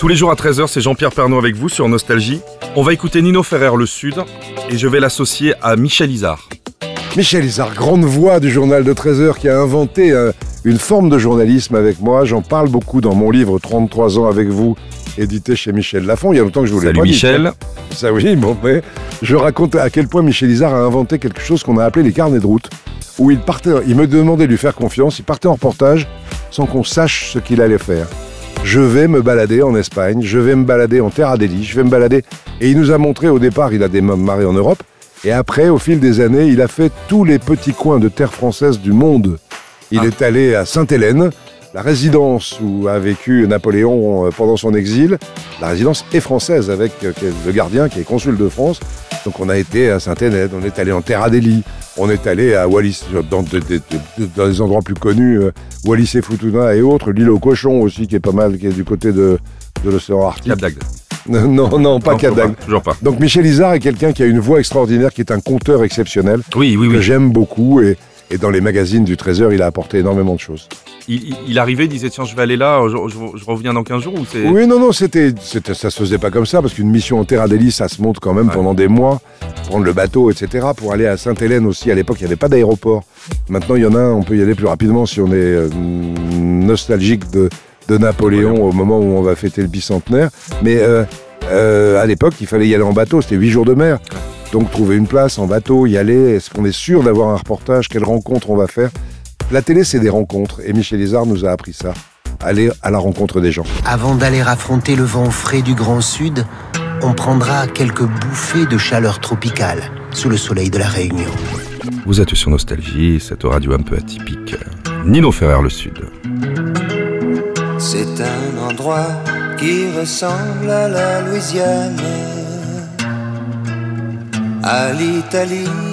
Tous les jours à 13h, c'est Jean-Pierre Pernaud avec vous sur Nostalgie. On va écouter Nino Ferrer Le Sud et je vais l'associer à Michel Isard. Michel Isard, grande voix du journal de 13h qui a inventé euh, une forme de journalisme avec moi. J'en parle beaucoup dans mon livre 33 ans avec vous, édité chez Michel Lafon. Il y a longtemps que je vous l'ai Salut pas dit, Michel. Ça oui, bon, mais je raconte à quel point Michel Isard a inventé quelque chose qu'on a appelé les carnets de route, où il partait, il me demandait de lui faire confiance, il partait en reportage sans qu'on sache ce qu'il allait faire. Je vais me balader en Espagne, je vais me balader en Terre Adélie, je vais me balader. Et il nous a montré au départ, il a démarré en Europe, et après, au fil des années, il a fait tous les petits coins de terre française du monde. Il Ah. est allé à Sainte-Hélène, la résidence où a vécu Napoléon euh, pendant son exil. La résidence est française avec euh, le gardien qui est consul de France. Donc on a été à Sainte-Hélène, on est allé en Terre Adélie, on est allé à Wallis, dans, de- de- de- dans des endroits plus connus, euh, Wallis et Futuna et autres, l'île aux cochons aussi qui est pas mal, qui est du côté de, de l'océan Arctique. Cap d'Agde. Non, non, pas Non, Cap toujours d'Agde. Toujours pas. Donc Michel Isard est quelqu'un qui a une voix extraordinaire, qui est un conteur exceptionnel, Oui, oui, que oui. j'aime beaucoup et, et dans les magazines du Trésor, il a apporté énormément de choses. Il, arrivait, il disait tiens, je vais aller là, je, je- je reviens dans 15 jours ou c'est. Oui, non, non, c'était, c'était, ça se faisait pas comme ça, parce qu'une mission en Terre Adélie, ça se monte quand même Ouais. pendant des mois, prendre le bateau, etc. Pour aller à Sainte-Hélène aussi, à l'époque, il n'y avait pas d'aéroport. Maintenant, il y en a un, on peut y aller plus rapidement si on est euh, nostalgique de, de Napoléon au moment où on va fêter le bicentenaire. Mais euh, euh, à l'époque, il fallait y aller en bateau, c'était huit jours de mer. Donc trouver une place en bateau, y aller, est-ce qu'on est sûr d'avoir un reportage, quelle rencontre on va faire? La télé, c'est des rencontres, et Michel Isard nous a appris ça. Aller à la rencontre des gens. Avant d'aller affronter le vent frais du Grand Sud, on prendra quelques bouffées de chaleur tropicale sous le soleil de la Réunion. Vous êtes sur Nostalgie, cette radio un peu atypique. Nino Ferrer Le Sud. C'est un endroit qui ressemble à la Louisiane, à l'Italie